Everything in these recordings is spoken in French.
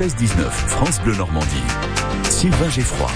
16-19, France Bleu Normandie. Sylvain Geffroy.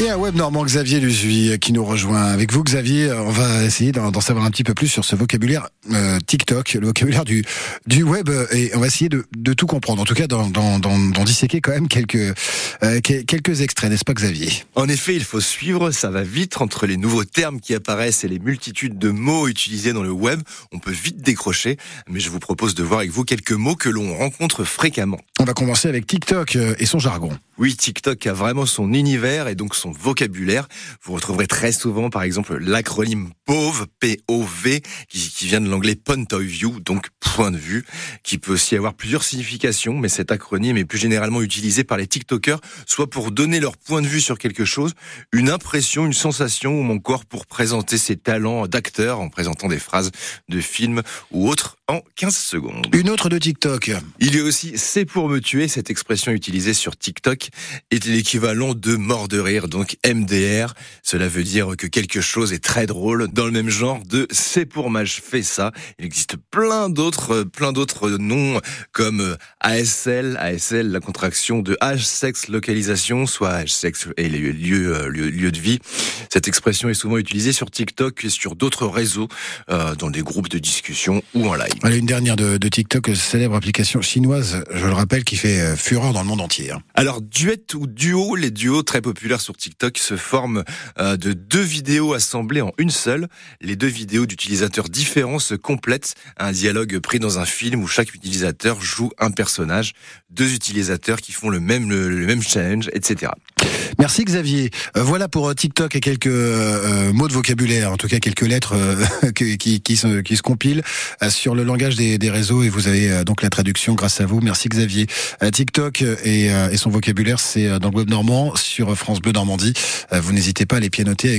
Et un web normand, Xavier Luzuy, qui nous rejoint. Avec vous, Xavier, on va essayer d'en savoir un petit peu plus sur ce vocabulaire euh, TikTok, le vocabulaire du, du web, euh, et on va essayer de, de tout comprendre. En tout cas, d'en disséquer quand même quelques, euh, que- quelques extraits, n'est-ce pas, Xavier? En effet, il faut suivre, ça va vite entre les nouveaux termes qui apparaissent et les multitudes de mots utilisés dans le web. On peut vite décrocher, mais je vous propose de voir avec vous quelques mots que l'on rencontre fréquemment. On va commencer avec TikTok euh, et son jargon. Oui, TikTok a vraiment son univers et donc son vocabulaire. Vous retrouverez très souvent, par exemple, l'acronyme POV, P-O-V, qui, qui vient de l'anglais point of view, donc point de vue, qui peut aussi avoir plusieurs significations, mais cet acronyme est plus généralement utilisé par les TikTokers, soit pour donner leur point de vue sur quelque chose, une impression, une sensation, ou encore pour présenter ses talents d'acteur en présentant des phrases de films ou autres en 15 secondes. Une autre de TikTok. Il y a aussi c'est pour me tuer, cette expression utilisée sur TikTok est l'équivalent de mort de rire, donc MDR. Cela veut dire que quelque chose est très drôle dans le même genre de c'est pour moi je fais ça. Il existe plein d'autres, euh, plein d'autres noms comme euh, ASL, ASL, la contraction de âge, sexe, localisation, soit âge, sexe et lieu, lieu, euh, lieu, lieu de vie. Cette expression est souvent utilisée sur TikTok et sur d'autres réseaux, euh, dans des groupes de discussion ou en live. Voilà une dernière de, de TikTok, célèbre application chinoise, je le rappelle, qui fait euh, fureur dans le monde entier. hein. Alors duet ou duo, les duos très populaires sur TikTok se forment euh, de deux vidéos assemblées en une seule. Les deux vidéos d'utilisateurs différents se complètent, un dialogue pris dans un film où chaque utilisateur joue un personnage, deux utilisateurs qui font le même le, le même challenge, etc. Merci Xavier. Euh, voilà pour euh, TikTok et quelques euh, mots de vocabulaire, en tout cas quelques lettres qui, se, compilent sur le langage des, réseaux et vous avez donc la traduction grâce à vous. Merci Xavier. TikTok et, et son vocabulaire, c'est dans le web normand sur France Bleu Normandie. Vous n'hésitez pas à les pianoter avec